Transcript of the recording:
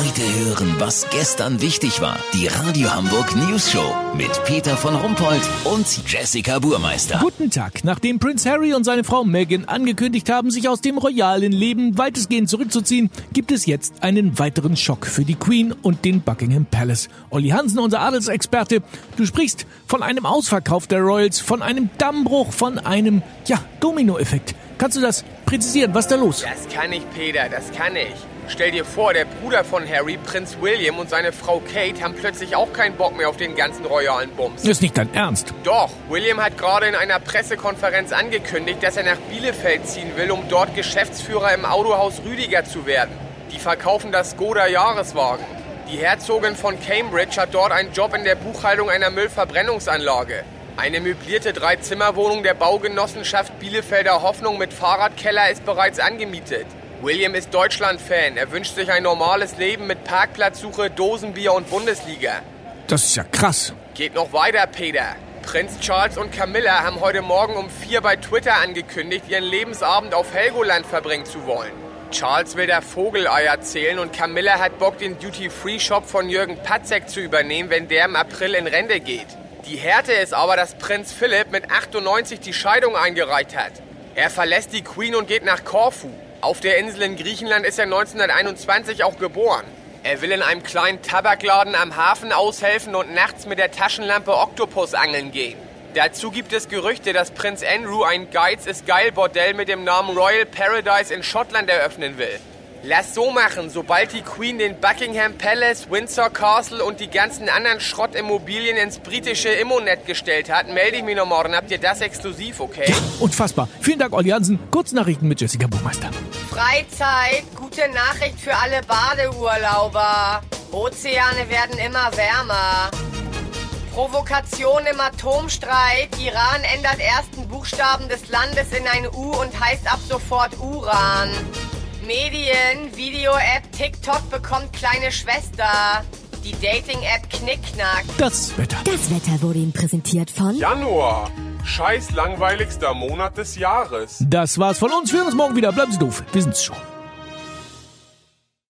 Heute hören, was gestern wichtig war. Die Radio Hamburg News Show mit Peter von Rumpold und Jessica Burmeister. Guten Tag. Nachdem Prince Harry und seine Frau Meghan angekündigt haben, sich aus dem royalen Leben weitestgehend zurückzuziehen, gibt es jetzt einen weiteren Schock für die Queen und den Buckingham Palace. Olli Hansen, unser Adelsexperte, du sprichst von einem Ausverkauf der Royals, von einem Dammbruch, von einem, ja, Dominoeffekt. Kannst du das präzisieren? Was ist da los? Das kann ich, Peter, das kann ich. Stell dir vor, der Bruder von Harry, Prinz William und seine Frau Kate haben plötzlich auch keinen Bock mehr auf den ganzen royalen Bums. Das ist nicht dein Ernst. Doch, William hat gerade in einer Pressekonferenz angekündigt, dass er nach Bielefeld ziehen will, um dort Geschäftsführer im Autohaus Rüdiger zu werden. Die verkaufen das Skoda Jahreswagen. Die Herzogin von Cambridge hat dort einen Job in der Buchhaltung einer Müllverbrennungsanlage. Eine möblierte Dreizimmerwohnung der Baugenossenschaft Bielefelder Hoffnung mit Fahrradkeller ist bereits angemietet. William ist Deutschland-Fan. Er wünscht sich ein normales Leben mit Parkplatzsuche, Dosenbier und Bundesliga. Das ist ja krass. Geht noch weiter, Peter. Prinz Charles und Camilla haben heute Morgen um vier bei Twitter angekündigt, ihren Lebensabend auf Helgoland verbringen zu wollen. Charles will da Vogeleier zählen und Camilla hat Bock, den Duty-Free-Shop von Jürgen Patzek zu übernehmen, wenn der im April in Rente geht. Die Härte ist aber, dass Prinz Philipp mit 98 die Scheidung eingereicht hat. Er verlässt die Queen und geht nach Korfu. Auf der Insel in Griechenland ist er 1921 auch geboren. Er will in einem kleinen Tabakladen am Hafen aushelfen und nachts mit der Taschenlampe Oktopus angeln gehen. Dazu gibt es Gerüchte, dass Prinz Andrew ein Geiz ist geil Bordell mit dem Namen Royal Paradise in Schottland eröffnen will. Lass so machen, sobald die Queen den Buckingham Palace, Windsor Castle und die ganzen anderen Schrottimmobilien ins britische Immonet gestellt hat, melde ich mich noch morgen. Habt ihr das exklusiv, okay? Ja, unfassbar. Vielen Dank, Olli Hansen. Kurznachrichten mit Jessica Buchmeister. Freizeit, gute Nachricht für alle Badeurlauber. Ozeane werden immer wärmer. Provokation im Atomstreit. Iran ändert ersten Buchstaben des Landes in ein U und heißt ab sofort Uran. Medien, Video-App TikTok bekommt kleine Schwester. Die Dating-App Knickknack. Das Wetter. Das Wetter wurde Ihnen präsentiert von Januar. Scheiß langweiligster Monat des Jahres. Das war's von uns. Wir hören uns morgen wieder. Bleiben Sie doof. Wir sind's schon.